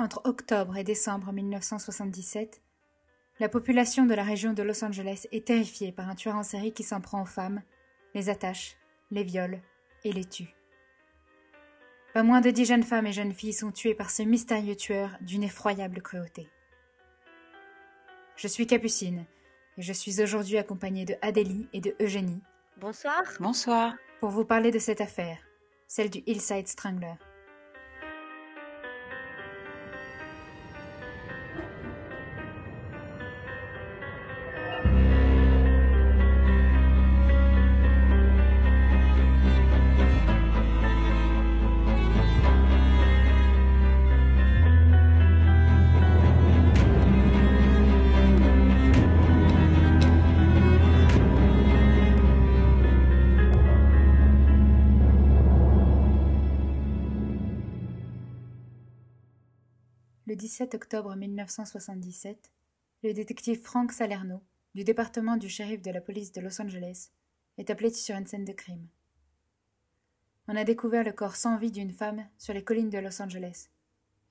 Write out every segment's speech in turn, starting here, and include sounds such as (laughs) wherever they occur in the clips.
Entre octobre et décembre 1977, la population de la région de Los Angeles est terrifiée par un tueur en série qui s'en prend aux femmes, les attache, les viole et les tue. Pas moins de dix jeunes femmes et jeunes filles sont tuées par ce mystérieux tueur d'une effroyable cruauté. Je suis Capucine, et je suis aujourd'hui accompagnée de Adélie et de Eugénie. Bonsoir. Bonsoir. Pour vous parler de cette affaire, celle du Hillside Strangler. 17 octobre 1977, le détective Frank Salerno, du département du shérif de la police de Los Angeles, est appelé sur une scène de crime. On a découvert le corps sans vie d'une femme sur les collines de Los Angeles,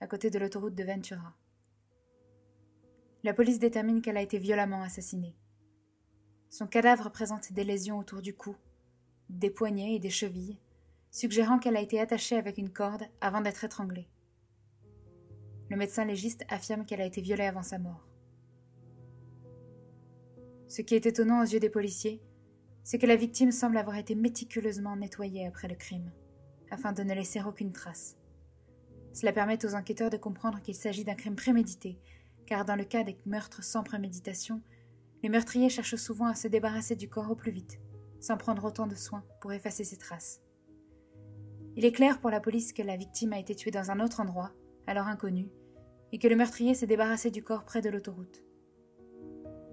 à côté de l'autoroute de Ventura. La police détermine qu'elle a été violemment assassinée. Son cadavre présente des lésions autour du cou, des poignets et des chevilles, suggérant qu'elle a été attachée avec une corde avant d'être étranglée. Le médecin légiste affirme qu'elle a été violée avant sa mort. Ce qui est étonnant aux yeux des policiers, c'est que la victime semble avoir été méticuleusement nettoyée après le crime, afin de ne laisser aucune trace. Cela permet aux enquêteurs de comprendre qu'il s'agit d'un crime prémédité, car dans le cas des meurtres sans préméditation, les meurtriers cherchent souvent à se débarrasser du corps au plus vite, sans prendre autant de soin pour effacer ses traces. Il est clair pour la police que la victime a été tuée dans un autre endroit, alors inconnu, et que le meurtrier s'est débarrassé du corps près de l'autoroute.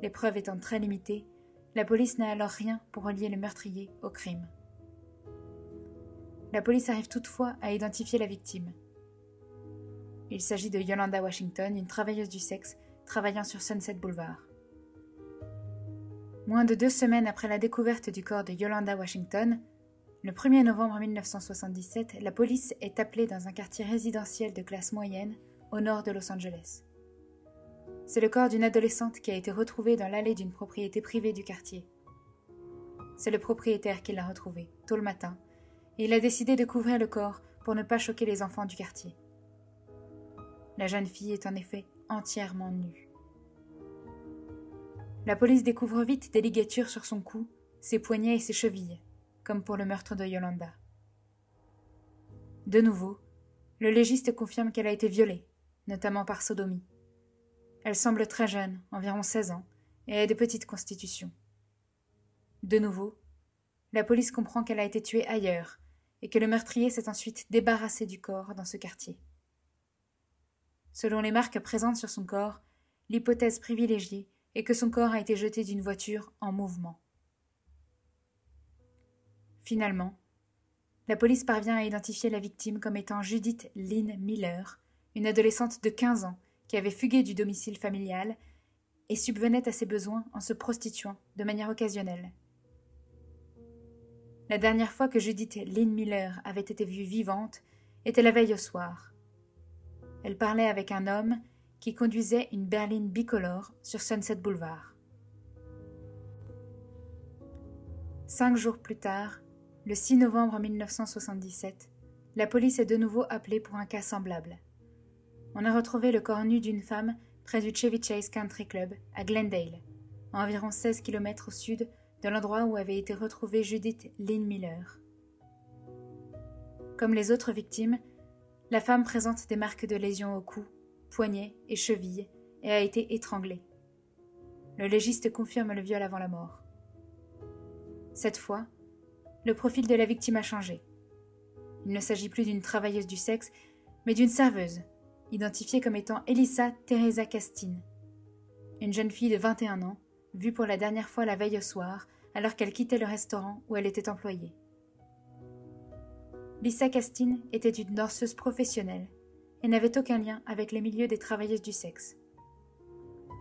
Les preuves étant très limitées, la police n'a alors rien pour relier le meurtrier au crime. La police arrive toutefois à identifier la victime. Il s'agit de Yolanda Washington, une travailleuse du sexe travaillant sur Sunset Boulevard. Moins de deux semaines après la découverte du corps de Yolanda Washington, le 1er novembre 1977, la police est appelée dans un quartier résidentiel de classe moyenne au nord de Los Angeles. C'est le corps d'une adolescente qui a été retrouvée dans l'allée d'une propriété privée du quartier. C'est le propriétaire qui l'a retrouvée, tôt le matin, et il a décidé de couvrir le corps pour ne pas choquer les enfants du quartier. La jeune fille est en effet entièrement nue. La police découvre vite des ligatures sur son cou, ses poignets et ses chevilles, comme pour le meurtre de Yolanda. De nouveau, le légiste confirme qu'elle a été violée, notamment par sodomie. Elle semble très jeune, environ 16 ans, et a de petites constitutions. De nouveau, la police comprend qu'elle a été tuée ailleurs, et que le meurtrier s'est ensuite débarrassé du corps dans ce quartier. Selon les marques présentes sur son corps, l'hypothèse privilégiée est que son corps a été jeté d'une voiture en mouvement. Finalement, la police parvient à identifier la victime comme étant Judith Lynn Miller, une adolescente de 15 ans qui avait fugué du domicile familial et subvenait à ses besoins en se prostituant de manière occasionnelle. La dernière fois que Judith Lynn Miller avait été vue vivante était la veille au soir. Elle parlait avec un homme qui conduisait une berline bicolore sur Sunset Boulevard. Cinq jours plus tard, le 6 novembre 1977, la police est de nouveau appelée pour un cas semblable. On a retrouvé le corps nu d'une femme près du Chevy Chase Country Club à Glendale, à environ 16 km au sud de l'endroit où avait été retrouvée Judith Lynn Miller. Comme les autres victimes, la femme présente des marques de lésions au cou, poignets et chevilles et a été étranglée. Le légiste confirme le viol avant la mort. Cette fois, le profil de la victime a changé. Il ne s'agit plus d'une travailleuse du sexe, mais d'une serveuse, identifiée comme étant Elissa Teresa Castine, une jeune fille de 21 ans, vue pour la dernière fois la veille au soir, alors qu'elle quittait le restaurant où elle était employée. Lisa Castine était une danseuse professionnelle et n'avait aucun lien avec les milieux des travailleuses du sexe.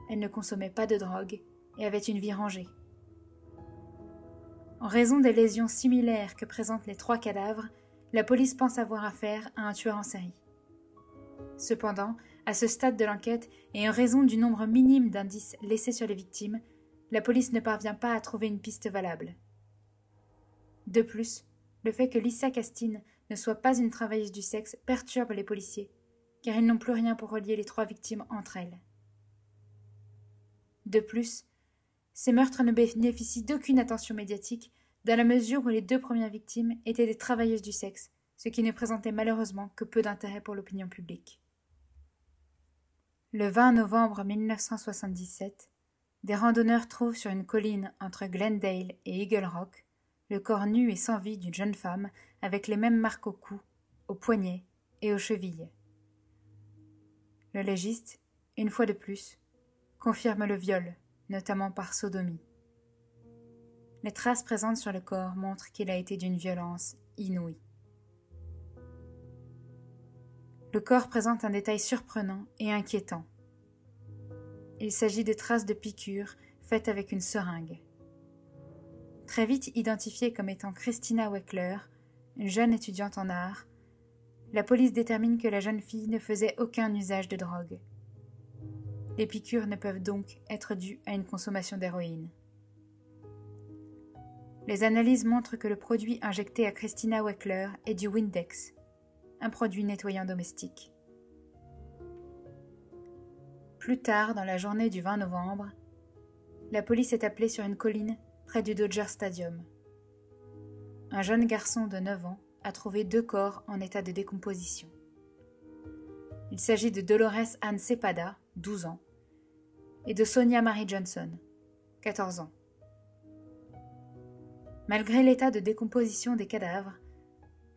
Elle ne consommait pas de drogue et avait une vie rangée. En raison des lésions similaires que présentent les trois cadavres, la police pense avoir affaire à un tueur en série. Cependant, À ce stade de l'enquête, et en raison du nombre minime d'indices laissés sur les victimes, la police ne parvient pas à trouver une piste valable. De plus, le fait que Lisa Castine ne soit pas une travailleuse du sexe perturbe les policiers, car ils n'ont plus rien pour relier les trois victimes entre elles. De plus, ces meurtres ne bénéficient d'aucune attention médiatique dans la mesure où les deux premières victimes étaient des travailleuses du sexe, ce qui ne présentait malheureusement que peu d'intérêt pour l'opinion publique. Le 20 novembre 1977, des randonneurs trouvent sur une colline entre Glendale et Eagle Rock le corps nu et sans vie d'une jeune femme avec les mêmes marques au cou, aux poignets et aux chevilles. Le légiste, une fois de plus, confirme le viol, notamment par sodomie. Les traces présentes sur le corps montrent qu'il a été d'une violence inouïe. Le corps présente un détail surprenant et inquiétant. Il s'agit de traces de piqûres faites avec une seringue. Très vite identifiée comme étant Christina Weckler, une jeune étudiante en art, la police détermine que la jeune fille ne faisait aucun usage de drogue. Les piqûres ne peuvent donc être dues à une consommation d'héroïne. Les analyses montrent que le produit injecté à Christina Weckler est du Windex, un produit nettoyant domestique. Plus tard, dans la journée du 20 novembre, la police est appelée sur une colline près du Dodger Stadium. Un jeune garçon de 9 ans a trouvé deux corps en état de décomposition. Il s'agit de Dolores Anne Cepada, 12 ans, et de Sonia Marie Johnson, 14 ans. Malgré l'état de décomposition des cadavres,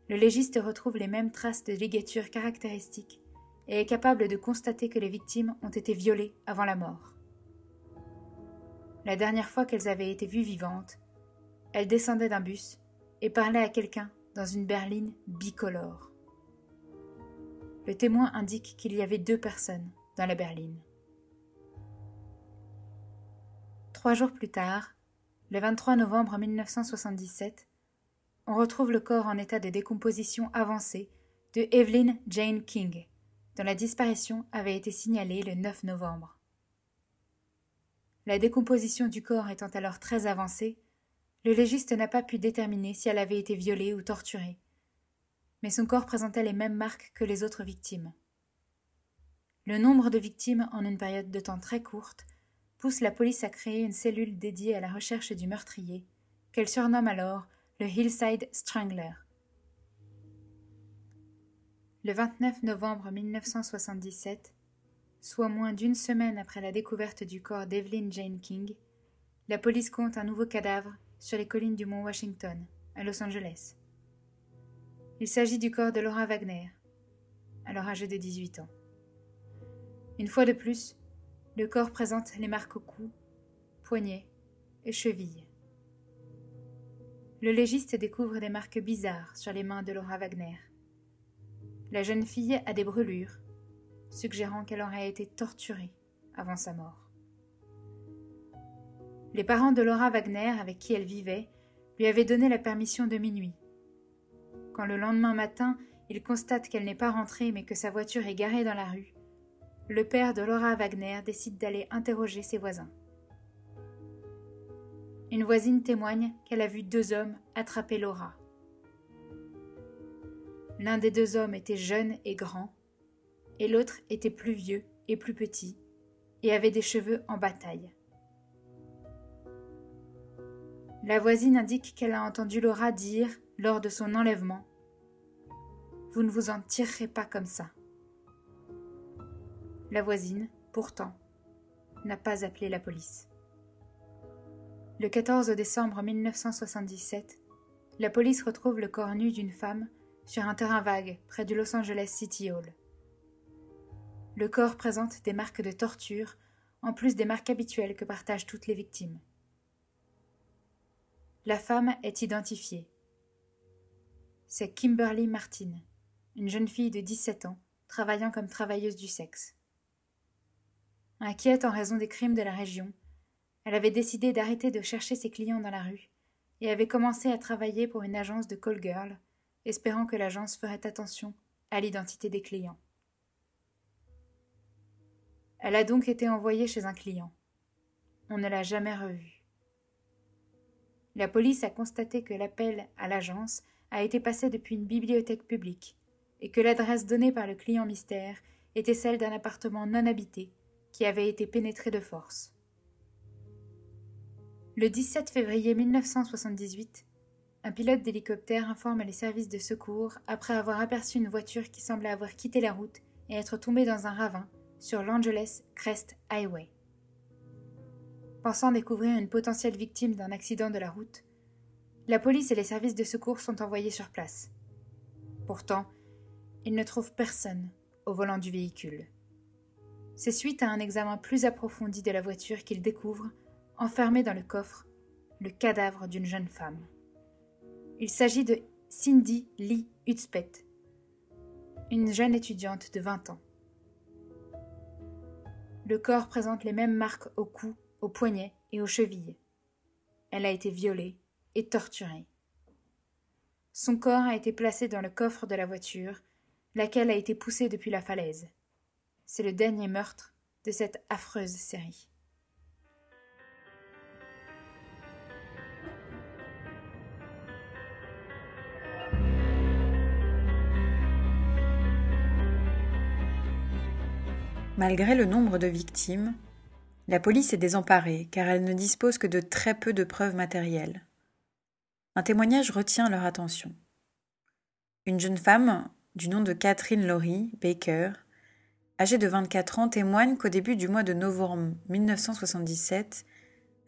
le légiste retrouve les mêmes traces de ligatures caractéristiques et est capable de constater que les victimes ont été violées avant la mort. La dernière fois qu'elles avaient été vues vivantes, elles descendaient d'un bus et parlaient à quelqu'un dans une berline bicolore. Le témoin indique qu'il y avait deux personnes dans la berline. Trois jours plus tard, le 23 novembre 1977, on retrouve le corps en état de décomposition avancée de Evelyn Jane King, dont la disparition avait été signalée le 9 novembre. La décomposition du corps étant alors très avancée, le légiste n'a pas pu déterminer si elle avait été violée ou torturée. Mais son corps présentait les mêmes marques que les autres victimes. Le nombre de victimes en une période de temps très courte pousse la police à créer une cellule dédiée à la recherche du meurtrier, qu'elle surnomme alors le Hillside Strangler. Le 29 novembre 1977, soit moins d'une semaine après la découverte du corps d'Evelyn Jane King, la police compte un nouveau cadavre sur les collines du mont Washington, à Los Angeles. Il s'agit du corps de Laura Wagner, alors âgée de 18 ans. Une fois de plus, le corps présente les marques au cou, poignets et chevilles. Le légiste découvre des marques bizarres sur les mains de Laura Wagner. La jeune fille a des brûlures, suggérant qu'elle aurait été torturée avant sa mort. Les parents de Laura Wagner, avec qui elle vivait, lui avaient donné la permission de minuit. Quand le lendemain matin, il constate qu'elle n'est pas rentrée mais que sa voiture est garée dans la rue, le père de Laura Wagner décide d'aller interroger ses voisins. Une voisine témoigne qu'elle a vu deux hommes attraper Laura. L'un des deux hommes était jeune et grand, et l'autre était plus vieux et plus petit, et avait des cheveux en bataille. La voisine indique qu'elle a entendu Laura dire, lors de son enlèvement, Vous ne vous en tirerez pas comme ça. La voisine, pourtant, n'a pas appelé la police. Le 14 décembre 1977, la police retrouve le corps nu d'une femme sur un terrain vague près du Los Angeles City Hall. Le corps présente des marques de torture, en plus des marques habituelles que partagent toutes les victimes. La femme est identifiée. C'est Kimberly Martin, une jeune fille de 17 ans, travaillant comme travailleuse du sexe. Inquiète en raison des crimes de la région, elle avait décidé d'arrêter de chercher ses clients dans la rue et avait commencé à travailler pour une agence de call girl, espérant que l'agence ferait attention à l'identité des clients. Elle a donc été envoyée chez un client. On ne l'a jamais revue. La police a constaté que l'appel à l'agence a été passé depuis une bibliothèque publique et que l'adresse donnée par le client mystère était celle d'un appartement non habité qui avait été pénétré de force. Le 17 février 1978, un pilote d'hélicoptère informe les services de secours après avoir aperçu une voiture qui semblait avoir quitté la route et être tombée dans un ravin sur l'Angeles Crest Highway. Pensant découvrir une potentielle victime d'un accident de la route, la police et les services de secours sont envoyés sur place. Pourtant, ils ne trouvent personne au volant du véhicule. C'est suite à un examen plus approfondi de la voiture qu'ils découvrent, enfermé dans le coffre, le cadavre d'une jeune femme. Il s'agit de Cindy Lee Hudspeth, une jeune étudiante de 20 ans. Le corps présente les mêmes marques au cou, aux poignets et aux chevilles. Elle a été violée et torturée. Son corps a été placé dans le coffre de la voiture laquelle a été poussée depuis la falaise. C'est le dernier meurtre de cette affreuse série. Malgré le nombre de victimes, la police est désemparée car elle ne dispose que de très peu de preuves matérielles. Un témoignage retient leur attention. Une jeune femme du nom de Catherine Laurie Baker, âgée de 24 ans, témoigne qu'au début du mois de novembre 1977,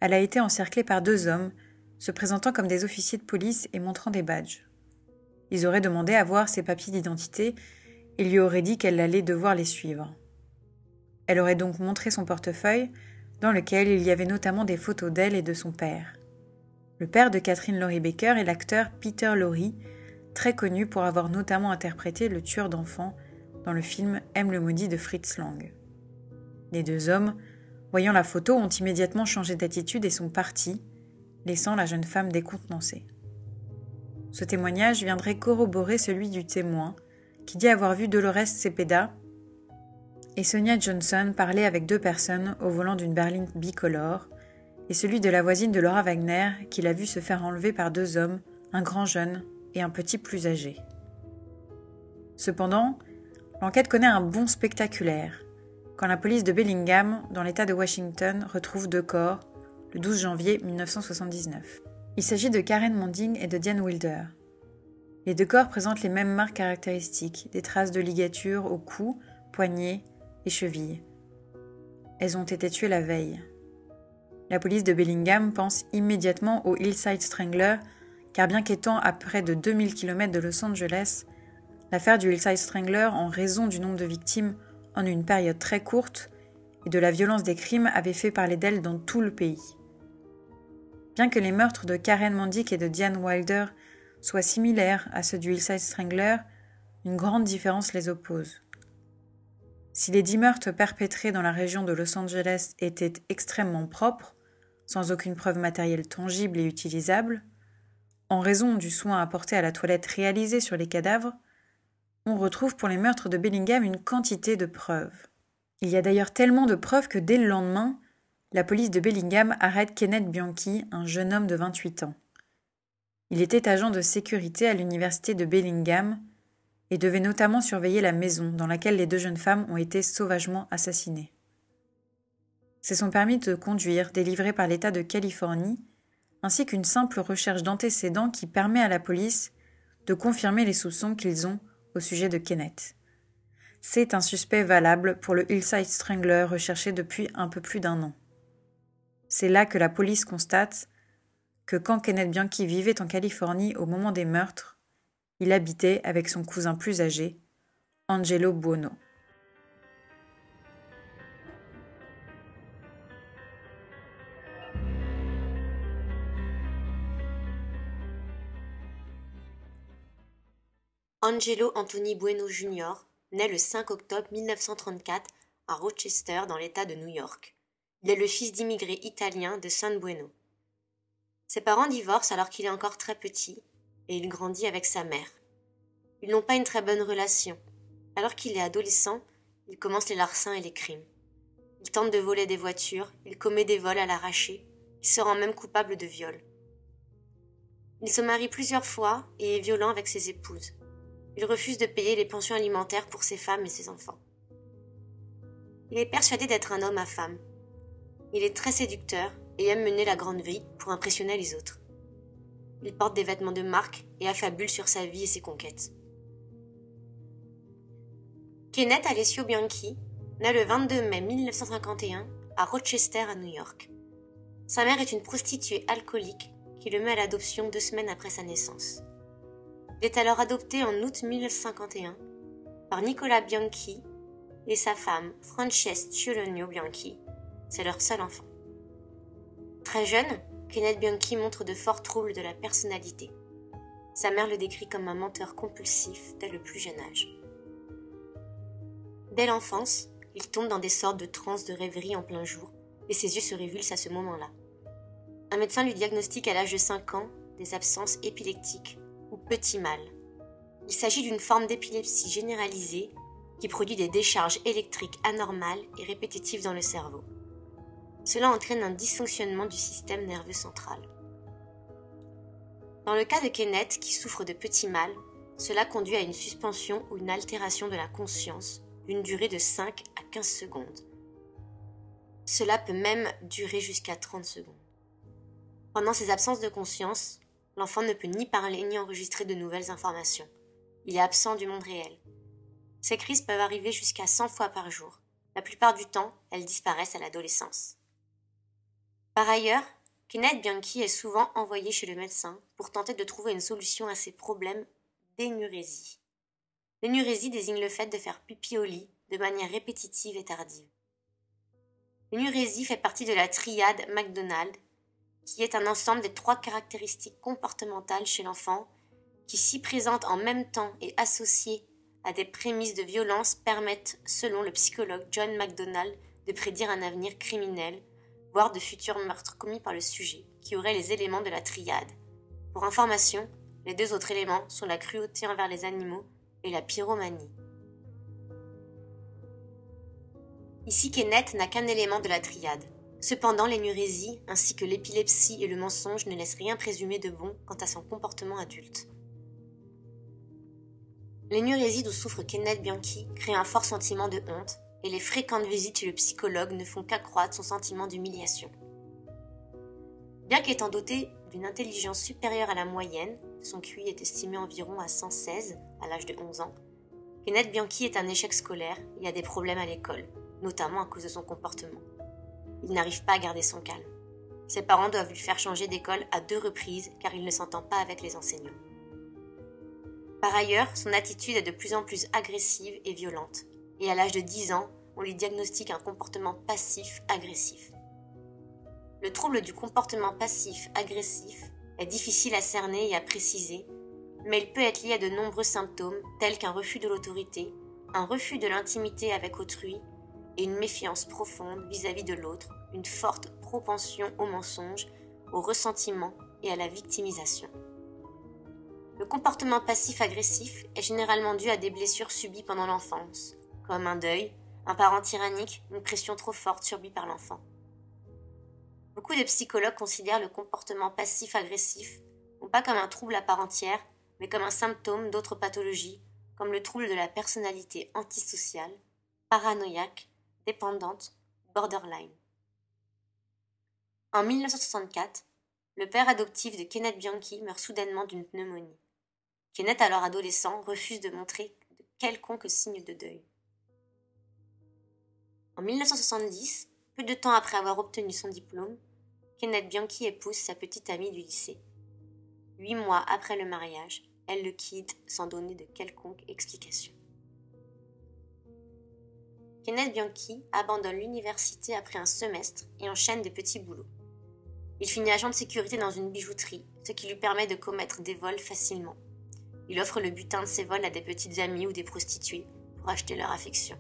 elle a été encerclée par deux hommes se présentant comme des officiers de police et montrant des badges. Ils auraient demandé à voir ses papiers d'identité et lui auraient dit qu'elle allait devoir les suivre. Elle aurait donc montré son portefeuille, dans lequel il y avait notamment des photos d'elle et de son père. Le père de Catherine Laurie Baker est l'acteur Peter Laurie, très connu pour avoir notamment interprété le tueur d'enfants dans le film M le maudit de Fritz Lang. Les deux hommes, voyant la photo, ont immédiatement changé d'attitude et sont partis, laissant la jeune femme décontenancée. Ce témoignage viendrait corroborer celui du témoin, qui dit avoir vu Dolores Cepeda et Sonia Johnson parler avec deux personnes au volant d'une berline bicolore, et celui de la voisine de Laura Wagner qui l'a vu se faire enlever par deux hommes, un grand jeune et un petit plus âgé. Cependant, l'enquête connaît un bond spectaculaire quand la police de Bellingham, dans l'État de Washington, retrouve deux corps le 12 janvier 1979. Il s'agit de Karen Monding et de Diane Wilder. Les deux corps présentent les mêmes marques caractéristiques, des traces de ligatures au cou, poignets et chevilles. Elles ont été tuées la veille. La police de Bellingham pense immédiatement au Hillside Strangler car bien qu'étant à près de 2000 km de Los Angeles, l'affaire du Hillside Strangler, en raison du nombre de victimes en une période très courte et de la violence des crimes, avait fait parler d'elle dans tout le pays. Bien que les meurtres de Karen Mandick et de Diane Wilder soient similaires à ceux du Hillside Strangler, une grande différence les oppose. Si les dix meurtres perpétrés dans la région de Los Angeles étaient extrêmement propres, sans aucune preuve matérielle tangible et utilisable, en raison du soin apporté à la toilette réalisée sur les cadavres, on retrouve pour les meurtres de Bellingham une quantité de preuves. Il y a d'ailleurs tellement de preuves que dès le lendemain, la police de Bellingham arrête Kenneth Bianchi, un jeune homme de 28 ans. Il était agent de sécurité à l'université de Bellingham et devait notamment surveiller la maison dans laquelle les deux jeunes femmes ont été sauvagement assassinées. C'est son permis de conduire délivré par l'État de Californie ainsi qu'une simple recherche d'antécédents qui permet à la police de confirmer les soupçons qu'ils ont au sujet de Kenneth. C'est un suspect valable pour le Hillside Strangler recherché depuis un peu plus d'un an. C'est là que la police constate que quand Kenneth Bianchi vivait en Californie au moment des meurtres, il habitait avec son cousin plus âgé, Angelo Buono. Angelo Anthony Bueno Jr. naît le 5 octobre 1934 à Rochester dans l'État de New York. Il est le fils d'immigrés italiens de San Bueno. Ses parents divorcent alors qu'il est encore très petit et il grandit avec sa mère. Ils n'ont pas une très bonne relation. Alors qu'il est adolescent, il commence les larcins et les crimes. Il tente de voler des voitures, il commet des vols à l'arraché, il se rend même coupable de viol. Il se marie plusieurs fois et est violent avec ses épouses. Il refuse de payer les pensions alimentaires pour ses femmes et ses enfants. Il est persuadé d'être un homme à femme. Il est très séducteur et aime mener la grande vie pour impressionner les autres. Il porte des vêtements de marque et affabule sur sa vie et ses conquêtes. Kenneth Alessio Bianchi naît le 22 mai 1951 à Rochester, à New York. Sa mère est une prostituée alcoolique qui le met à l'adoption deux semaines après sa naissance. Il est alors adopté en août 1951 par Nicola Bianchi et sa femme Frances Ciolonio Bianchi. C'est leur seul enfant. Très jeune, Kenneth Bianchi montre de forts troubles de la personnalité. Sa mère le décrit comme un menteur compulsif dès le plus jeune âge. Dès l'enfance, il tombe dans des sortes de transes de rêverie en plein jour, et ses yeux se révulsent à ce moment-là. Un médecin lui diagnostique à l'âge de 5 ans des absences épileptiques ou petit mal. Il s'agit d'une forme d'épilepsie généralisée qui produit des décharges électriques anormales et répétitives dans le cerveau. Cela entraîne un dysfonctionnement du système nerveux central. Dans le cas de Kenneth qui souffre de petit mal, cela conduit à une suspension ou une altération de la conscience d'une durée de 5 à 15 secondes. Cela peut même durer jusqu'à 30 secondes. Pendant ces absences de conscience, l'enfant ne peut ni parler ni enregistrer de nouvelles informations. Il est absent du monde réel. Ces crises peuvent arriver jusqu'à 100 fois par jour. La plupart du temps, elles disparaissent à l'adolescence. Par ailleurs, Kenneth Bianchi est souvent envoyé chez le médecin pour tenter de trouver une solution à ses problèmes d'énurésie. L'énurésie désigne le fait de faire pipi au lit de manière répétitive et tardive. L'énurésie fait partie de la triade McDonald, qui est un ensemble des trois caractéristiques comportementales chez l'enfant qui, si présentes en même temps et associées à des prémices de violence, permettent, selon le psychologue John McDonald, de prédire un avenir criminel, voire de futurs meurtres commis par le sujet, qui aurait les éléments de la triade. Pour information, les deux autres éléments sont la cruauté envers les animaux et la pyromanie. Ici Kenneth n'a qu'un élément de la triade. Cependant, l'énurésie, ainsi que l'épilepsie et le mensonge ne laissent rien présumer de bon quant à son comportement adulte. L'énurésie dont souffre Kenneth Bianchi crée un fort sentiment de honte, et les fréquentes visites chez le psychologue ne font qu'accroître son sentiment d'humiliation. Bien qu'étant doté d'une intelligence supérieure à la moyenne, son QI est estimé environ à 116 à l'âge de 11 ans. Kenneth Bianchi est un échec scolaire et a des problèmes à l'école, notamment à cause de son comportement. Il n'arrive pas à garder son calme. Ses parents doivent lui faire changer d'école à deux reprises car il ne s'entend pas avec les enseignants. Par ailleurs, son attitude est de plus en plus agressive et violente, et à l'âge de 10 ans, on lui diagnostique un comportement passif-agressif. Le trouble du comportement passif-agressif est difficile à cerner et à préciser, mais il peut être lié à de nombreux symptômes tels qu'un refus de l'autorité, un refus de l'intimité avec autrui et une méfiance profonde vis-à-vis de l'autre, une forte propension au mensonge, au ressentiment et à la victimisation. Le comportement passif-agressif est généralement dû à des blessures subies pendant l'enfance, comme un deuil, un parent tyrannique, une pression trop forte subie par l'enfant. Beaucoup de psychologues considèrent le comportement passif-agressif non pas comme un trouble à part entière, mais comme un symptôme d'autres pathologies, comme le trouble de la personnalité antisociale, paranoïaque, dépendante, borderline. En 1964, le père adoptif de Kenneth Bianchi meurt soudainement d'une pneumonie. Kenneth, alors adolescent, refuse de montrer de quelconque signe de deuil. En 1970, peu de temps après avoir obtenu son diplôme, Kenneth Bianchi épouse sa petite amie du lycée. Huit mois après le mariage, elle le quitte sans donner de quelconque explication. Kenneth Bianchi abandonne l'université après un semestre et enchaîne des petits boulots. Il finit agent de sécurité dans une bijouterie, ce qui lui permet de commettre des vols facilement. Il offre le butin de ses vols à des petites amies ou des prostituées pour acheter leur affection.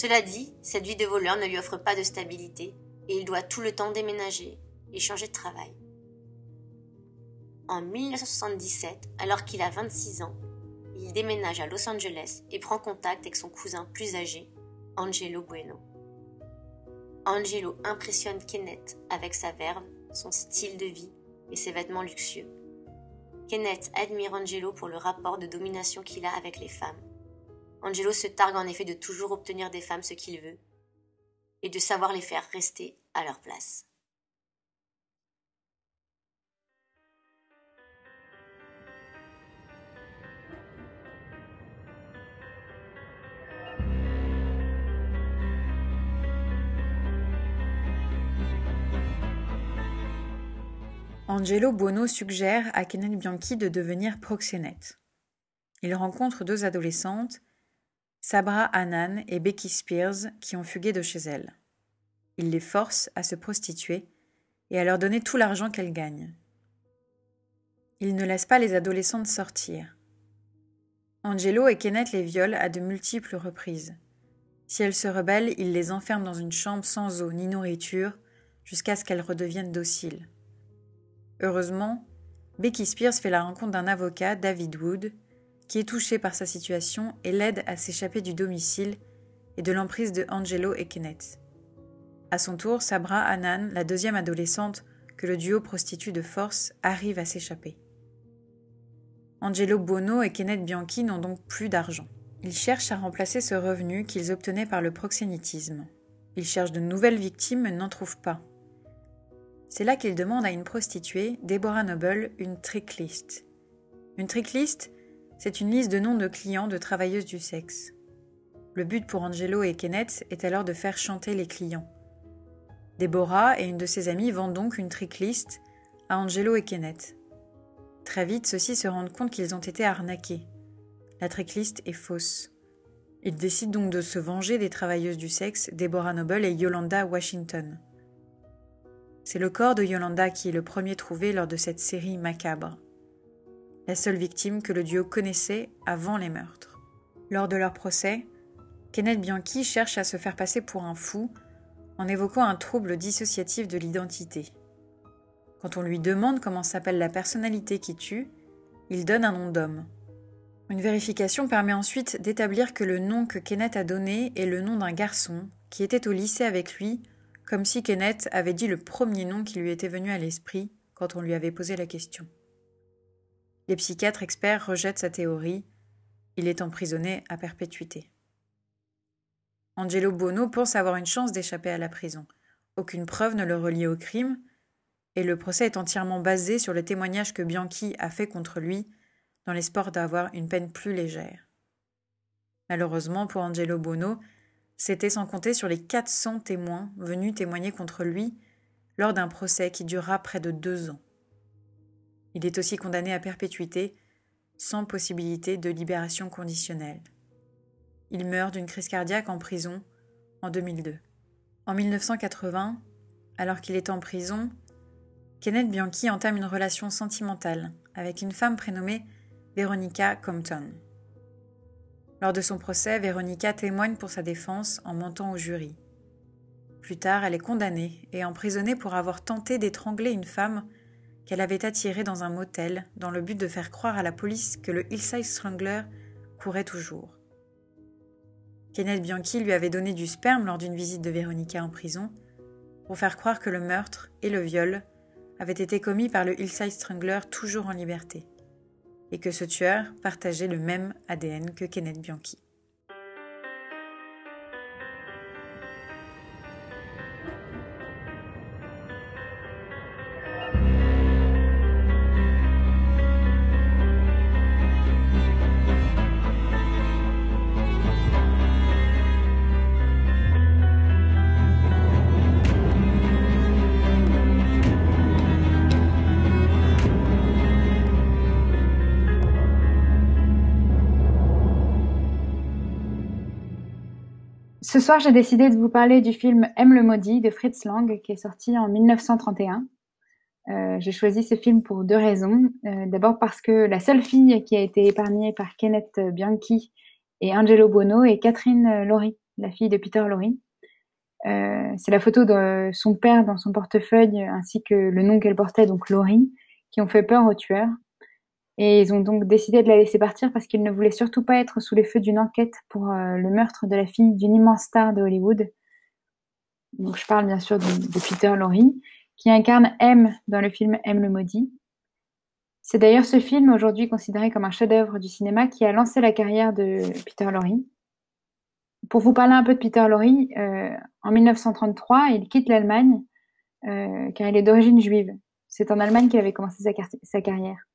Cela dit, cette vie de voleur ne lui offre pas de stabilité et il doit tout le temps déménager et changer de travail. En 1977, alors qu'il a 26 ans, il déménage à Los Angeles et prend contact avec son cousin plus âgé, Angelo Bueno. Angelo impressionne Kenneth avec sa verve, son style de vie et ses vêtements luxueux. Kenneth admire Angelo pour le rapport de domination qu'il a avec les femmes. Angelo se targue en effet de toujours obtenir des femmes ce qu'il veut et de savoir les faire rester à leur place. Angelo Buono suggère à Kenneth Bianchi de devenir proxénète. Il rencontre deux adolescentes, Sabra Annan et Becky Spears, qui ont fugué de chez elles. Il les force à se prostituer et à leur donner tout l'argent qu'elles gagnent. Il ne laisse pas les adolescentes sortir. Angelo et Kenneth les violent à de multiples reprises. Si elles se rebellent, il les enferme dans une chambre sans eau ni nourriture jusqu'à ce qu'elles redeviennent dociles. Heureusement, Becky Spears fait la rencontre d'un avocat, David Wood, qui est touché par sa situation et l'aide à s'échapper du domicile et de l'emprise de Angelo et Kenneth. À son tour, Sabra Annan, la deuxième adolescente que le duo prostitue de force, arrive à s'échapper. Angelo Buono et Kenneth Bianchi n'ont donc plus d'argent. Ils cherchent à remplacer ce revenu qu'ils obtenaient par le proxénétisme. Ils cherchent de nouvelles victimes mais n'en trouvent pas. C'est là qu'il demande à une prostituée, Deborah Noble, une tricklist. Une tricklist, c'est une liste de noms de clients de travailleuses du sexe. Le but pour Angelo et Kenneth est alors de faire chanter les clients. Deborah et une de ses amies vendent donc une tricklist à Angelo et Kenneth. Très vite, ceux-ci se rendent compte qu'ils ont été arnaqués. La tricklist est fausse. Ils décident donc de se venger des travailleuses du sexe, Deborah Noble et Yolanda Washington. C'est le corps de Yolanda qui est le premier trouvé lors de cette série macabre. La seule victime que le duo connaissait avant les meurtres. Lors de leur procès, Kenneth Bianchi cherche à se faire passer pour un fou en évoquant un trouble dissociatif de l'identité. Quand on lui demande comment s'appelle la personnalité qui tue, il donne un nom d'homme. Une vérification permet ensuite d'établir que le nom que Kenneth a donné est le nom d'un garçon qui était au lycée avec lui comme si Kenneth avait dit le premier nom qui lui était venu à l'esprit quand on lui avait posé la question. Les psychiatres experts rejettent sa théorie. Il est emprisonné à perpétuité. Angelo Bono pense avoir une chance d'échapper à la prison. Aucune preuve ne le relie au crime, et le procès est entièrement basé sur le témoignage que Bianchi a fait contre lui, dans l'espoir d'avoir une peine plus légère. Malheureusement pour Angelo Bono, c'était sans compter sur les 400 témoins venus témoigner contre lui lors d'un procès qui dura près de deux ans. Il est aussi condamné à perpétuité, sans possibilité de libération conditionnelle. Il meurt d'une crise cardiaque en prison en 2002. En 1980, alors qu'il est en prison, Kenneth Bianchi entame une relation sentimentale avec une femme prénommée Veronica Compton. Lors de son procès, Véronica témoigne pour sa défense en mentant au jury. Plus tard, elle est condamnée et emprisonnée pour avoir tenté d'étrangler une femme qu'elle avait attirée dans un motel dans le but de faire croire à la police que le Hillside Strangler courait toujours. Kenneth Bianchi lui avait donné du sperme lors d'une visite de Véronica en prison pour faire croire que le meurtre et le viol avaient été commis par le Hillside Strangler toujours en liberté et que ce tueur partageait le même ADN que Kenneth Bianchi. Ce soir, j'ai décidé de vous parler du film M le maudit de Fritz Lang qui est sorti en 1931. Euh, j'ai choisi ce film pour deux raisons. Euh, d'abord parce que la seule fille qui a été épargnée par Kenneth Bianchi et Angelo Bono est Catherine Laurie, la fille de Peter Laurie. Euh, c'est la photo de son père dans son portefeuille ainsi que le nom qu'elle portait, donc Laurie, qui ont fait peur au tueur. Et ils ont donc décidé de la laisser partir parce qu'ils ne voulaient surtout pas être sous les feux d'une enquête pour euh, le meurtre de la fille d'une immense star de Hollywood. donc je parle bien sûr de, Peter Lorre, qui incarne M dans le film M le maudit. C'est d'ailleurs ce film, aujourd'hui considéré comme un chef-d'œuvre du cinéma, qui a lancé la carrière de Peter Lorre. Pour vous parler un peu de Peter Lorre, euh, en 1933, il quitte l'Allemagne euh, car il est d'origine juive. C'est en Allemagne qu'il avait commencé sa carrière.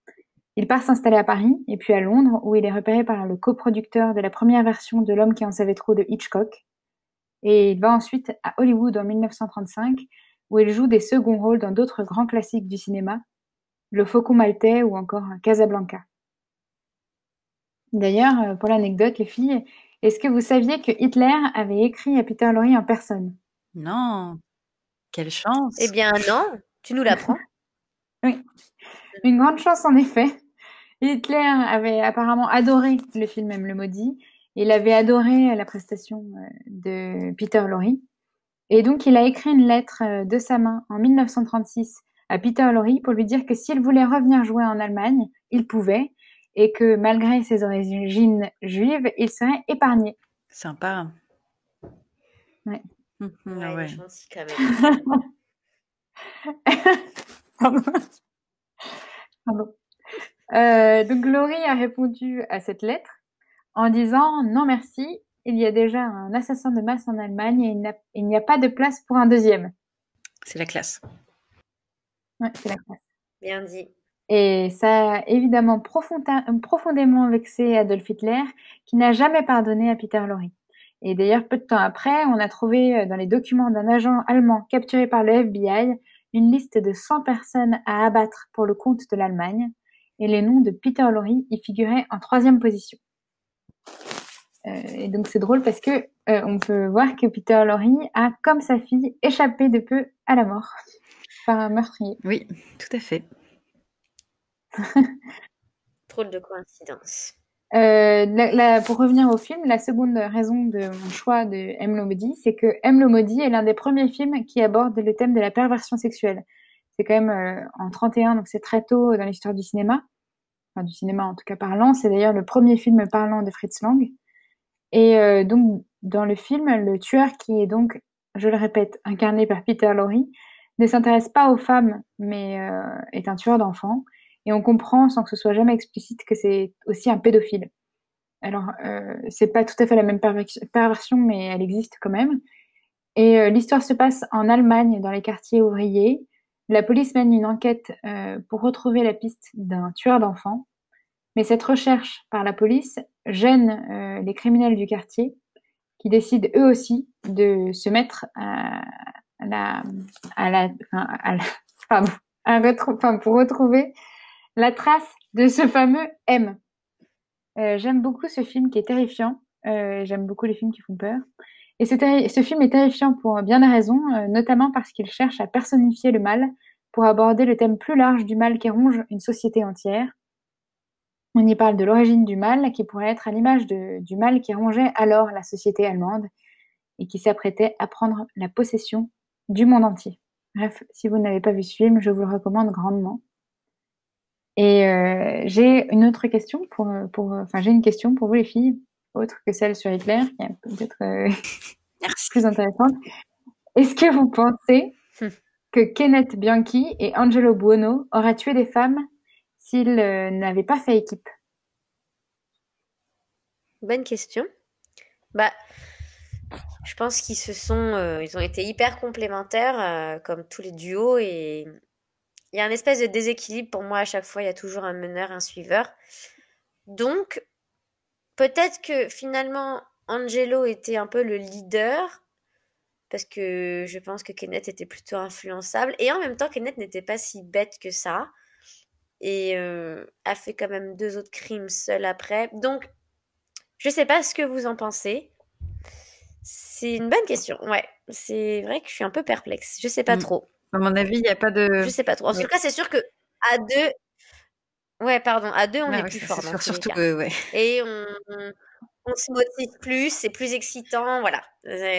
Il part s'installer à Paris et puis à Londres, où il est repéré par le coproducteur de la première version de L'homme qui en savait trop de Hitchcock. Et il va ensuite à Hollywood en 1935, où il joue des seconds rôles dans d'autres grands classiques du cinéma, Le Faucon Maltais ou encore Casablanca. D'ailleurs, euh, pour l'anecdote, les filles, est-ce que vous saviez que Hitler avait écrit à Peter Lorre en personne? Non. Quelle chance. Eh bien non, tu nous l'apprends. (laughs) oui. Une grande chance en effet. Hitler avait apparemment adoré le film Même le maudit. Il avait adoré la prestation euh, de Peter Lorre. Et donc, il a écrit une lettre euh, de sa main en 1936 à Peter Lorre pour lui dire que s'il voulait revenir jouer en Allemagne, il pouvait, et que malgré ses origines juives, il serait épargné. Sympa. Ouais. Mmh, ouais, ouais. quand même. (laughs) (laughs) Pardon. Pardon. Euh, donc Laurie a répondu à cette lettre en disant non merci, il y a déjà un assassin de masse en Allemagne et il n'y a, pas de place pour un deuxième. C'est la classe. Ouais, c'est la classe. Bien dit. Et ça a évidemment profondément vexé Adolf Hitler, qui n'a jamais pardonné à Peter Lorre. Et d'ailleurs, peu de temps après, on a trouvé euh, dans les documents d'un agent allemand capturé par le FBI une liste de 100 personnes à abattre pour le compte de l'Allemagne, et les noms de Peter Lorre y figuraient en troisième position. Euh, et donc c'est drôle parce que euh, on peut voir que Peter Lorre a, comme sa fille, échappé de peu à la mort (laughs) par un meurtrier. Oui, tout à fait. (laughs) Trop de coïncidence. Euh, la, pour revenir au film, la seconde raison de mon choix de M. maudit, c'est que M. maudit est l'un des premiers films qui aborde le thème de la perversion sexuelle. C'est quand même euh, en 31, donc c'est très tôt dans l'histoire du cinéma, enfin du cinéma en tout cas parlant. C'est d'ailleurs le premier film parlant de Fritz Lang. Et euh, donc dans le film, le tueur qui est donc, je le répète, incarné par Peter Lorre, ne s'intéresse pas aux femmes, mais euh, est un tueur d'enfants et on comprend sans que ce soit jamais explicite que c'est aussi un pédophile. Alors, euh, c'est pas tout à fait la même perversion, mais elle existe quand même. Et l'histoire se passe en Allemagne, dans les quartiers ouvriers. La police mène une enquête euh, pour retrouver la piste d'un tueur d'enfants. Mais cette recherche par la police gêne euh, les criminels du quartier, qui décident eux aussi de se mettre à, la, à la, à la, (laughs) enfin, pour retrouver la trace de ce fameux M. Euh, j'aime beaucoup ce film qui est terrifiant. J'aime beaucoup les films qui font peur. Et ce, film est terrifiant pour bien des raisons, euh, notamment parce qu'il cherche à personnifier le mal pour aborder le thème plus large du mal qui ronge une société entière. On y parle de l'origine du mal, qui pourrait être à l'image du mal qui rongeait alors la société allemande et qui s'apprêtait à prendre la possession du monde entier. Bref, si vous n'avez pas vu ce film, je vous le recommande grandement. Et euh, j'ai une autre question pour, pour, enfin j'ai une question pour vous les filles, autre que celle sur Hitler, qui est peut-être euh, (laughs) plus intéressante. Est-ce que vous pensez hmm. que Kenneth Bianchi et Angelo Buono auraient tué des femmes s'ils euh, n'avaient pas fait équipe? Bonne question. Bah, je pense qu'ils se sont, ils ont été hyper complémentaires, comme tous les duos, et il y a un espèce de déséquilibre pour moi à chaque fois. Il y a toujours un meneur, un suiveur. Donc, peut-être que finalement, Angelo était un peu le leader. Parce que je pense que Kenneth était plutôt influençable. Et en même temps, Kenneth n'était pas si bête que ça. Et euh, a fait quand même deux autres crimes seul après. Donc, je sais pas ce que vous en pensez. C'est une bonne question. Ouais, c'est vrai que je suis un peu perplexe. Je sais pas mm. trop. À mon avis, il n'y a pas de. Je sais pas trop. En tout cas, c'est sûr que à deux. Ouais, pardon, à deux, on est plus fort. surtout ouais. Et on, on, se motive plus, c'est plus excitant, voilà.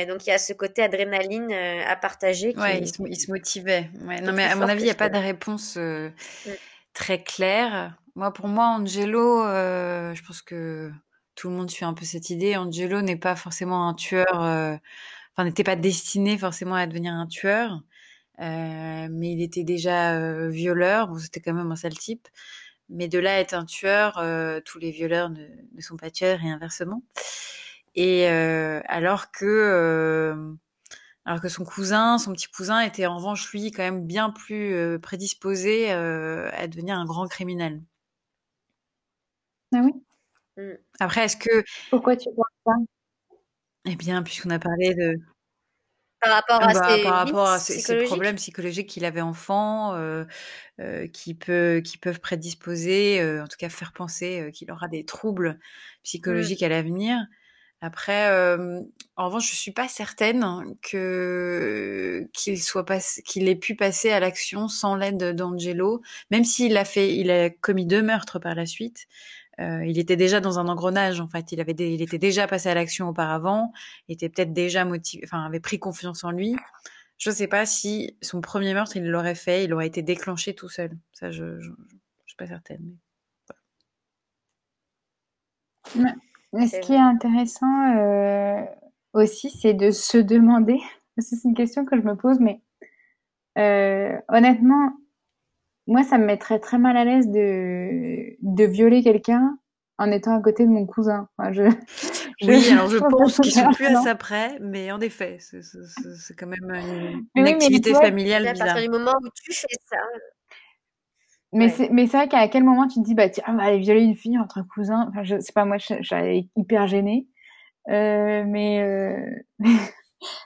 Donc il y a ce côté adrénaline euh, à partager. Qui ouais, il se, motivait. Ouais. Non, mais à mon avis, il n'y a pas de réponse euh, mm. très claire. Moi, pour moi, Angelo, euh, je pense que tout le monde suit un peu cette idée. Angelo n'est pas forcément un tueur enfin, n'était pas destiné forcément à devenir un tueur, mais il était déjà violeur. Bon, c'était quand même un sale type. Mais de là à être un tueur, tous les violeurs ne, ne, sont pas tueurs et inversement. Et alors que alors que son cousin, son petit cousin, était en revanche lui quand même bien plus euh, prédisposé euh, à devenir un grand criminel. Ah oui? Après, est-ce que pourquoi tu vois ça? Eh bien, puisqu'on a parlé de par rapport à, bah, ses, par rapport à ces, problèmes psychologiques qu'il avait enfant, euh, euh, qui, peut, qui peuvent prédisposer, euh, en tout cas faire penser qu'il aura des troubles mm. psychologiques à l'avenir. Après, en revanche, je suis pas certaine que qu'il soit pas qu'il ait pu passer à l'action sans l'aide d'Angelo, même s'il a fait, il a commis deux meurtres par la suite. Euh, il était déjà dans un engrenage, en fait. Il avait, il était déjà passé à l'action auparavant, était peut-être déjà motivé, enfin, avait pris confiance en lui. Je sais pas si son premier meurtre, il l'aurait fait, il aurait été déclenché tout seul. Ça, je, je, je, suis pas certaine. Mais... Mais ce qui est intéressant euh, aussi, c'est de se demander, (laughs) c'est une question que je me pose, mais euh, honnêtement, moi, ça me mettrait très mal à l'aise de, de violer quelqu'un en étant à côté de mon cousin. Enfin, je, (laughs) oui, alors je pense qu'ils sont plus à ça près, mais en effet, c'est quand même une, une activité familiale bizarre. À partir du moment où tu fais ça, mais c'est vrai qu'à quel moment tu te dis bah tiens on va aller violer une fille entre cousins? Enfin je sais pas moi j'allais hyper gênée. Euh, mais euh... (laughs)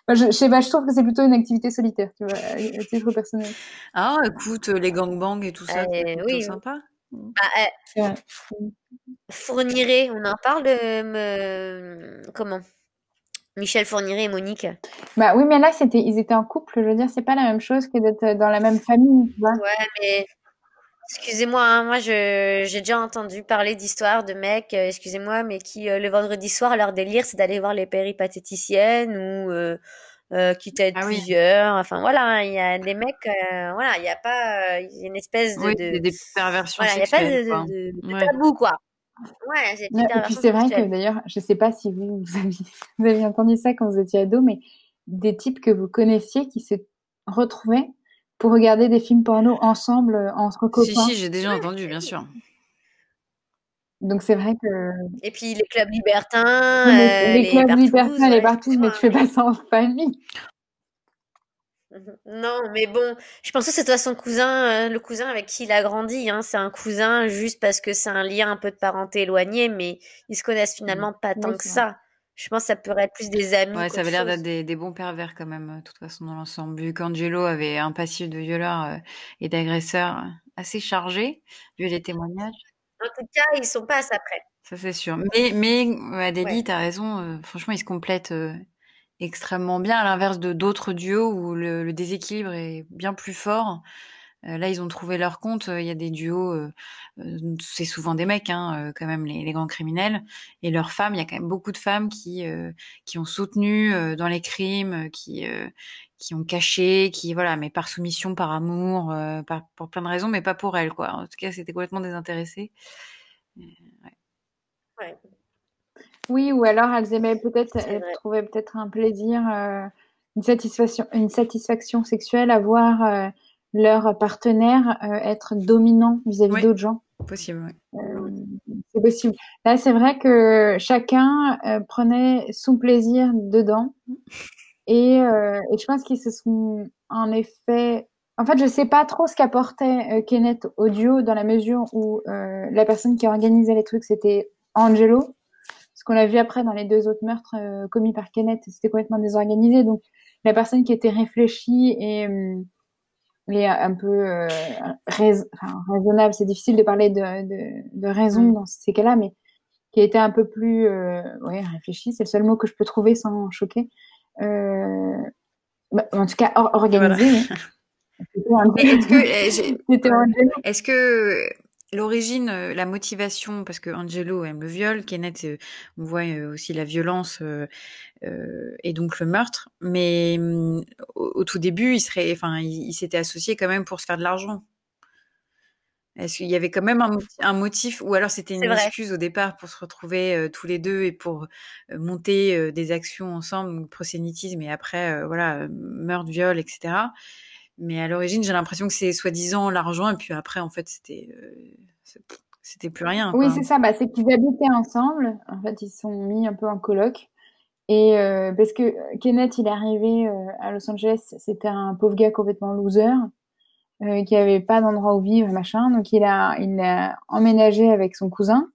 je, je sais pas je trouve que c'est plutôt une activité solitaire tu vois à titre personnel ah écoute les gangbangs et tout ça c'est euh, oui, sympa bah, euh, Fourniret on en parle me... comment? Michel Fourniret et Monique. Bah oui, mais là, c'était, ils étaient en couple. Je veux dire, c'est pas la même chose que d'être dans la même famille. Tu vois. Ouais, mais Excusez-moi, hein, moi je j'ai déjà entendu parler d'histoires de mecs, euh, excusez-moi, mais qui euh, le vendredi soir leur délire c'est d'aller voir les péripatéticiennes ou euh, euh qui t'aident ah plusieurs. Enfin voilà, hein, il y a des mecs, voilà, il n'y a pas, il y a une espèce de, oui, des perversions voilà, sexuelles. Il n'y a pas de, de, tabou quoi. Ouais, c'est ouais, Et puis c'est vrai que d'ailleurs, je sais pas si vous vous aviez, (laughs) vous aviez entendu ça quand vous étiez ado, mais des types que vous connaissiez qui se retrouvaient pour regarder des films porno ensemble euh, entre copains. Si, si, j'ai déjà entendu, bien sûr. Donc c'est vrai que. Et puis les clubs libertins. les, euh, les, clubs libertins, les partout, mais tu fais pas ça en famille. Non, mais bon, je pense que c'est toi son cousin, euh, le cousin avec qui il a grandi. Hein. C'est un cousin juste parce que c'est un lien un peu de parenté éloigné, mais ils se connaissent finalement pas tant que ça. Je pense que ça pourrait être plus des amis. Ouais, ça avait l'air d'être des, des, bons pervers quand même, de toute façon, dans l'ensemble. Vu qu'Angelo avait un passif de violeur euh, et d'agresseur assez chargé, vu les témoignages. En tout cas, ils sont pas à ça près. Ça, c'est sûr. Mais, mais Adélie, ouais. t'as raison. Euh, franchement, ils se complètent euh, extrêmement bien, à l'inverse de d'autres duos où le, le, déséquilibre est bien plus fort. Euh, là, ils ont trouvé leur compte. Il y a des duos, euh, euh, c'est souvent des mecs, hein, quand même, les, les, grands criminels. Et leurs femmes, il y a quand même beaucoup de femmes qui qui ont soutenu dans les crimes, qui qui ont caché, qui voilà, mais par soumission, par amour, par, pour plein de raisons, mais pas pour elles, quoi. En tout cas, c'était complètement désintéressé. Ouais. ouais. Oui, ou alors elles aimaient peut-être, elles trouvaient peut-être un plaisir, une satisfaction, une satisfaction sexuelle à voir leur partenaire euh, être dominant vis-à-vis oui, d'autres gens. Possible, oui. Euh, c'est possible. Là, c'est vrai que chacun euh, prenait son plaisir dedans. (laughs) Et, euh, et je pense qu'ils se sont en effet. En fait, je sais pas trop ce qu'apportait Kenneth Audio dans la mesure où la personne qui organisait les trucs, c'était Angelo. Ce qu'on a vu après dans les deux autres meurtres commis par Kenneth, c'était complètement désorganisé. Donc, la personne qui était réfléchie et hum, mais un peu euh, rais enfin, raisonnable. C'est difficile de parler de, de, de raison mmh. dans ces cas-là, mais qui a été un peu plus euh, ouais, réfléchi. C'est le seul mot que je peux trouver sans choquer. Euh, bah, en tout cas, or organisé. (laughs) Voilà. Est-ce que, (laughs) est-ce que l'origine, euh, la motivation, parce que Angelo aime le viol, Kenneth, euh, on voit euh, aussi la violence et donc le meurtre, mais mm, au, au, tout début, il serait, enfin, il, il s'était associé quand même pour se faire de l'argent. Est-ce qu'il y avait quand même un, motif, ou alors c'était une excuse au départ pour se retrouver tous les deux et pour monter des actions ensemble, prosélytisme et après, voilà, meurtre, viol, etc. Mais à l'origine, j'ai l'impression que c'est soi-disant l'argent et puis après, en fait, c'était c'était plus rien. Oui, c'est ça. Bah, c'est qu'ils habitaient ensemble. En fait, ils se sont mis un peu en coloc. Et parce que Kenneth, il est arrivé à Los Angeles, c'était un pauvre gars complètement loser euh, qui avait pas d'endroit où vivre, machin. Donc il a, il a emménagé avec son cousin.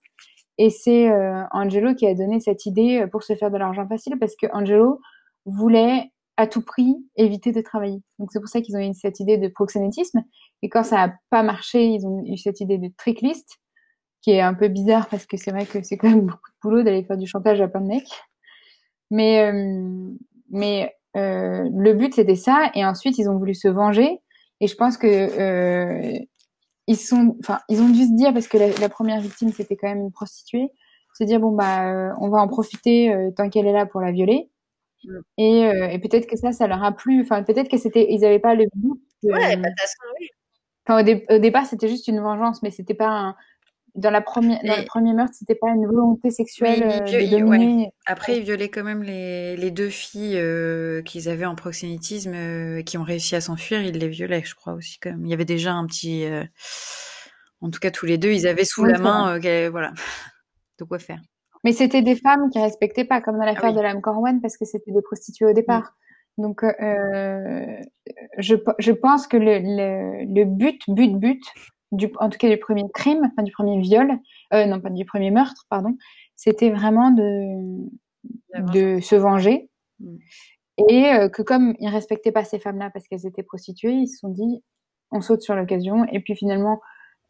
Et c'est euh, Angelo qui a donné cette idée euh, pour se faire de l'argent facile parce que Angelo voulait à tout prix éviter de travailler. Donc c'est pour ça qu'ils ont eu cette idée de proxénétisme. Et quand ça a pas marché, ils ont eu cette idée de tricklist, qui est un peu bizarre parce que c'est vrai que c'est quand même (laughs) beaucoup de boulot d'aller faire du chantage à plein de mecs. Mais euh, mais euh, le but c'était ça. Et ensuite ils ont voulu se venger et je pense que euh, ils sont, enfin, ils ont dû se dire parce que la, première victime c'était quand même une prostituée, se dire bon bah euh, on va en profiter euh, tant qu'elle est là pour la violer. Mm. Et, euh, et peut-être que ça, ça leur a plu. Enfin, peut-être que c'était, ils n'avaient pas le but. Ouais, bah, de toute façon, oui. Enfin, au, au départ, c'était juste une vengeance, mais c'était pas un, dans la première dans le premier meurtre c'était pas une volonté sexuelle euh, de dominer après il violait quand même les, les deux filles euh, qu'ils avaient en proxénétisme euh, qui ont réussi à s'enfuir il les violait je crois aussi quand même il y avait déjà un petit en tout cas tous les deux ils avaient sous la main voilà (laughs) de quoi faire mais c'était des femmes qui respectaient pas comme dans l'affaire ah de Lam Corwan parce que c'était des prostituées au départ mm. donc je je pense que le, le, le but but but du, en tout cas du premier crime, enfin du premier viol, euh, non pas du premier meurtre, pardon, c'était vraiment de, de se venger. Mm. Et euh, que comme ils respectaient pas ces femmes-là parce qu'elles étaient prostituées, ils se sont dit on saute sur l'occasion. Et puis finalement,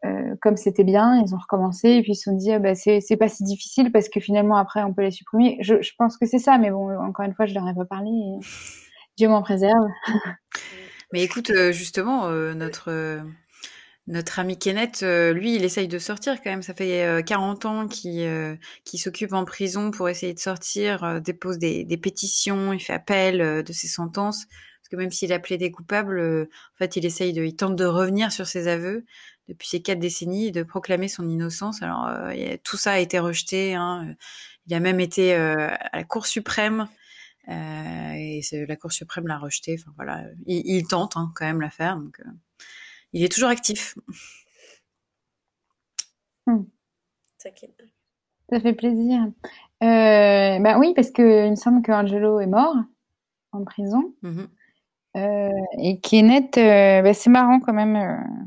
euh, comme c'était bien, ils ont recommencé et puis ils se sont dit ah, bah, c'est pas si difficile parce que finalement après on peut les supprimer. Je, pense que c'est ça, mais bon encore une fois je leur ai pas parlé. Dieu m'en préserve. (laughs) mais écoute justement notre notre ami Kenneth, euh, lui, il essaye de sortir quand même. Ça fait 40 euh, ans qu'il euh, s'occupe en prison pour essayer de sortir, dépose des, des, pétitions, il fait appel de ses sentences. Parce que même s'il a plaidé coupable, en fait, il essaye de, il tente de revenir sur ses aveux depuis ces quatre décennies de proclamer son innocence. Alors, tout ça a été rejeté. Hein. Il a même été à la Cour suprême. et la Cour suprême l'a rejeté. Enfin voilà, il, il tente hein, quand même l'affaire. Donc, il est toujours actif. Hmm. Ça fait plaisir. Euh, bah oui, parce que il me semble que Angelo est mort en prison. Mhm. Euh, et Kenneth, euh, bah, c'est marrant quand même. Euh,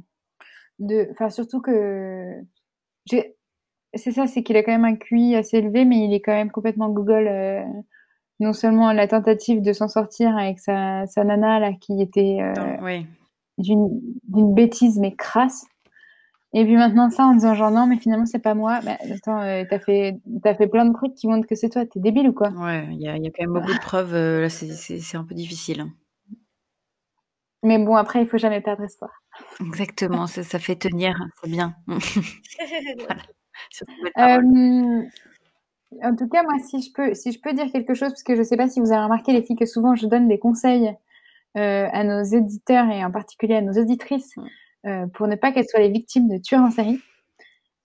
de, enfin, surtout que c'est ça, c'est qu'il a quand même un QI assez élevé, mais il est quand même complètement Google. Euh, non seulement la tentative de s'en sortir avec sa, sa nana là qui était oui d'une bêtise mais crasse. Et puis maintenant ça en disant genre non mais finalement c'est pas moi. Bah, attends, euh, t'as fait t'as fait plein de trucs qui montrent que c'est toi. T'es débile ou quoi? Ouais, il y a, y a, quand même beaucoup de preuves. Euh, là c'est un peu difficile. Hein. Mais bon après il faut jamais perdre espoir. Exactement, ça, ça fait tenir, c'est bien. (laughs) (laughs) Euh, en tout cas moi si je peux si je peux dire quelque chose parce que je sais pas si vous avez remarqué les filles que souvent je donne des conseils euh, à nos éditeurs et en particulier à nos auditrices euh, pour ne pas qu'elles soient les victimes de tueurs en série.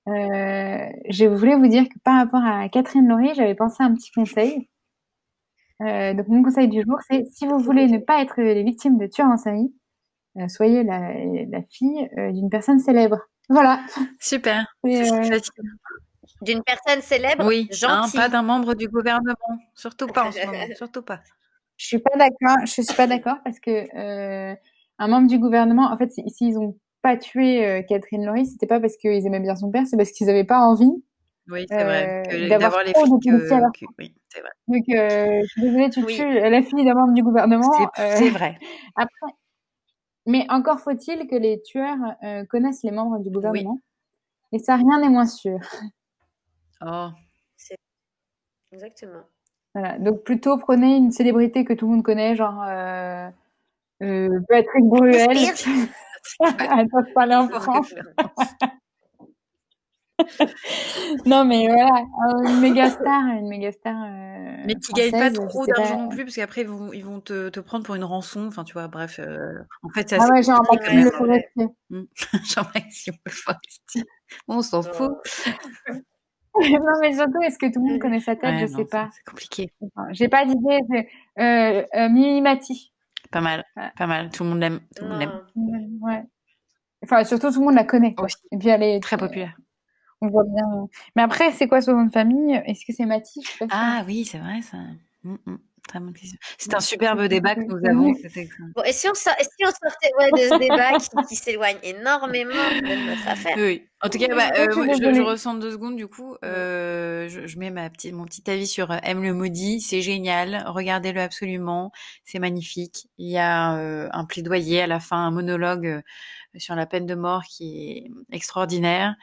Euh, je voulais vous dire que par rapport à Catherine Laurie, j'avais pensé à un petit conseil. Donc mon conseil du jour, c'est si vous voulez ne pas être les victimes de tueurs en série, soyez la, la fille euh, d'une personne célèbre. Voilà. Super. D'une personne célèbre, oui, hein, pas d'un membre du gouvernement, surtout pas en ce moment, (laughs) surtout pas. Je suis pas d'accord. Je suis pas d'accord parce que euh, un membre du gouvernement, en fait, s'ils ont pas tué euh, Catherine Laurie, c'était pas parce qu'ils aimaient bien son père, c'est parce qu'ils avaient pas envie. Oui, c'est vrai. Euh, d'avoir les filles que... Oui, c'est vrai. Donc, euh, je suis désolée, tu tues la fille d'un membre du gouvernement. C'est vrai. (laughs) Après, mais encore faut-il que les tueurs connaissent les membres du gouvernement. Et ça, rien n'est moins sûr. Oh. Exactement. Voilà. Donc plutôt prenez une célébrité que tout le monde connaît, genre euh, euh, Patrick Bruel. (laughs) Attends, parler en France. (laughs) non, mais voilà, une méga star, une méga star. Euh, mais qui gagne pas trop d'argent non plus, parce qu'après, ils vont, ils vont te, te, prendre pour une rançon. Enfin, tu vois, bref. Euh, en fait, c'est Ah ouais, genre Maxime Le Forestier. Jean-Maxime Le Forestier. On s'en fout. (laughs) non, mais surtout, est-ce que tout le monde connaît sa tête? Je sais pas. C'est compliqué. J'ai pas d'idée. Euh, euh, Mimi Mati. Pas mal, pas mal. Tout le monde l'aime. Tout le monde l'aime. Ouais. Enfin, surtout, tout le monde la connaît. Et puis, elle est très populaire. On voit bien. Mais après, c'est quoi son nom de famille? Est-ce que c'est Mathis Ah oui, c'est vrai ça. Mm, mm. Très bonne question. C'est un superbe débat que nous avons. Bon, et si on, sort, si on sortait ouais, de ce débat qui, qui s'éloigne énormément de notre affaire Oui. En tout cas, bah, euh, je, je, ressens deux secondes du coup. Euh, je, je, mets ma petite, mon petit avis sur euh, M le maudit. C'est génial. Regardez-le absolument. C'est magnifique. Il y a euh, un plaidoyer à la fin, un monologue euh, sur la peine de mort qui est extraordinaire.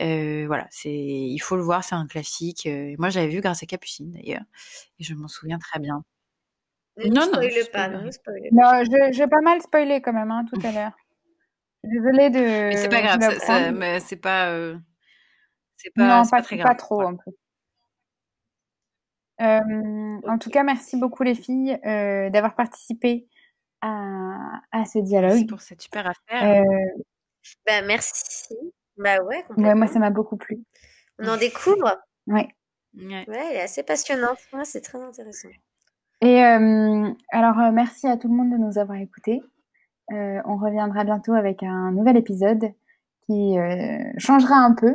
Euh, voilà, c'est, il faut le voir, c'est un classique. moi, j'avais vu grâce à Capucine d'ailleurs, et je m'en souviens très bien. Ne non, non, je pas, non, non, j'ai pas mal spoilé quand même hein, tout à l'heure. Désolée de. Mais c'est pas grave, ça, ça, mais c'est pas, euh, c'est pas, non, pas, pas, très grave. Pas trop en plus. Euh, okay. En tout cas, merci beaucoup les filles euh, d'avoir participé à, à, ce dialogue. Merci pour cette super affaire. Euh, bah, merci. Bah ouais, ouais moi ça m'a beaucoup plu. On en découvre. Ouais. Ouais, elle est assez passionnante. Ouais, c'est très intéressant. Et euh, alors, euh, merci à tout le monde de nous avoir écoutés. Euh, on reviendra bientôt avec un nouvel épisode qui euh, changera un peu.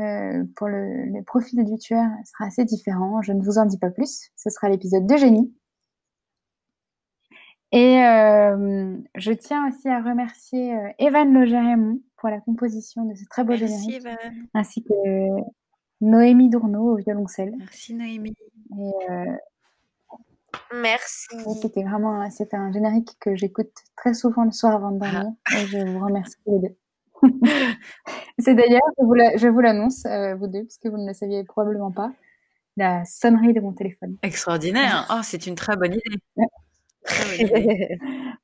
Euh, pour le, le, profil du tueur sera assez différent. Je ne vous en dis pas plus. Ce sera l'épisode de génie. Et je tiens aussi à remercier Evan Loger-Raymond pour la composition de ce très beau Merci générique, Evan. ainsi que Noémie Dourneau au violoncelle. Merci Noémie. Et, Merci. C'était vraiment c'était un générique que j'écoute très souvent le soir avant de dormir ah. et je vous remercie les deux. (laughs) C'est d'ailleurs, je vous l'annonce, euh, vous deux, puisque vous ne le saviez probablement pas, la sonnerie de mon téléphone. Extraordinaire. Oh, c'est une très bonne idée. Très bonne idée. (laughs)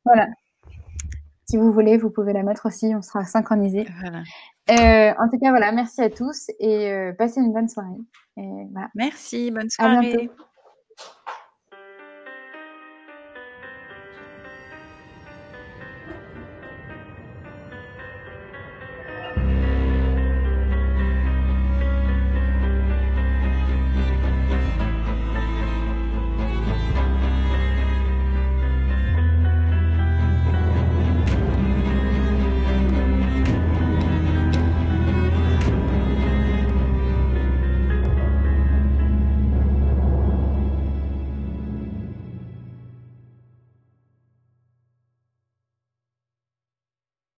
voilà. Si vous voulez, vous pouvez la mettre aussi, on sera synchronisés. Voilà. Euh, en tout cas, voilà, merci à tous et euh, passez une bonne soirée. Et voilà. Merci, bonne soirée. À bientôt.